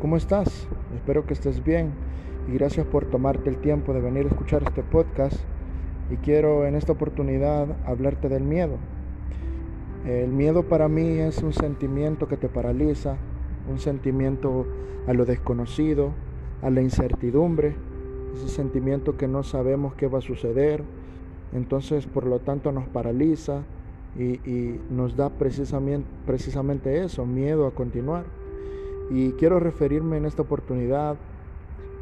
¿Cómo estás? Espero que estés bien y gracias por tomarte el tiempo de venir a escuchar este podcast. Y quiero en esta oportunidad hablarte del miedo. El miedo para mí es un sentimiento que te paraliza, un sentimiento a lo desconocido, a la incertidumbre, ese sentimiento que no sabemos qué va a suceder, entonces por lo tanto nos paraliza y, nos da precisamente, eso, miedo a continuar. Y quiero referirme en esta oportunidad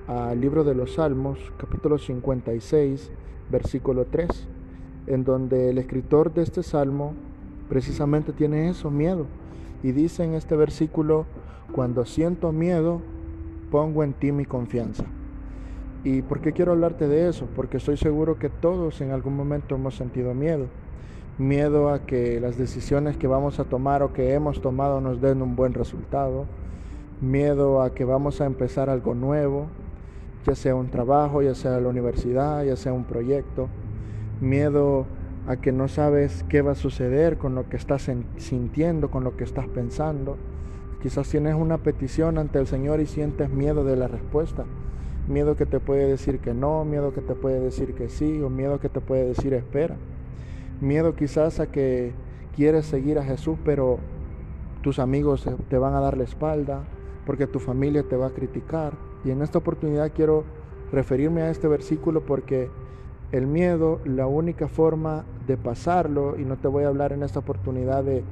al libro de los Salmos, capítulo 56, versículo 3, en donde el escritor de este salmo precisamente tiene eso, miedo. Y dice en este versículo, cuando siento miedo, pongo en ti mi confianza. ¿Y por qué quiero hablarte de eso? Porque estoy seguro que todos en algún momento hemos sentido miedo. Miedo a que las decisiones que vamos a tomar o que hemos tomado nos den un buen resultado miedo a que vamos a empezar algo nuevo, ya sea un trabajo, ya sea la universidad, ya sea un proyecto, miedo a que no sabes qué va a suceder con lo que estás sintiendo, con lo que estás pensando. Quizás tienes una petición ante el Señor y sientes miedo de la respuesta. Miedo que te puede decir que no, miedo que te puede decir que sí, o miedo que te puede decir espera. Miedo quizás a que quieres seguir a Jesús, pero tus amigos te van a dar la espalda, porque tu familia te va a criticar. Y en esta oportunidad quiero referirme a este versículo porque el miedo, la única forma de pasarlo, y no te voy a hablar en esta oportunidad de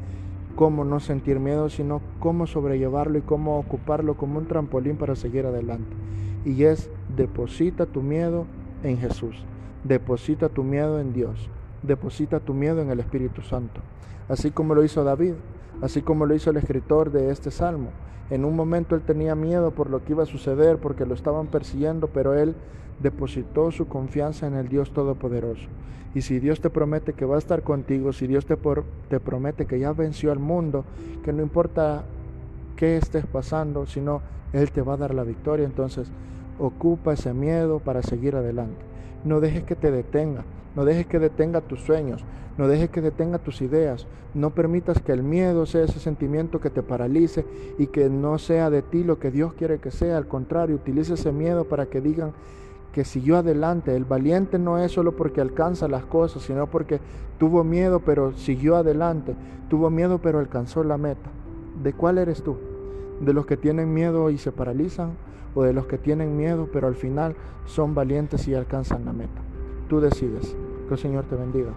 cómo no sentir miedo, sino cómo sobrellevarlo y cómo ocuparlo como un trampolín para seguir adelante. Y es deposita tu miedo en Jesús, deposita tu miedo en Dios, deposita tu miedo en el Espíritu Santo, así como lo hizo David, así como lo hizo el escritor de este salmo. En un momento él tenía miedo por lo que iba a suceder, porque lo estaban persiguiendo, pero él depositó su confianza en el Dios Todopoderoso. Y si Dios te promete que va a estar contigo, si Dios te, te promete que ya venció al mundo, que no importa qué estés pasando, sino Él te va a dar la victoria, entonces ocupa ese miedo para seguir adelante. No dejes que te detenga, no dejes que detenga tus sueños, no dejes que detenga tus ideas, no permitas que el miedo sea ese sentimiento que te paralice y que no sea de ti lo que Dios quiere que sea, al contrario, utilice ese miedo para que digan que siguió adelante. El valiente no es solo porque alcanza las cosas, sino porque tuvo miedo pero siguió adelante, tuvo miedo pero alcanzó la meta. ¿De cuál eres tú? ¿De los que tienen miedo y se paralizan? ¿O de los que tienen miedo pero al final son valientes y alcanzan la meta? Tú decides. Que el Señor te bendiga.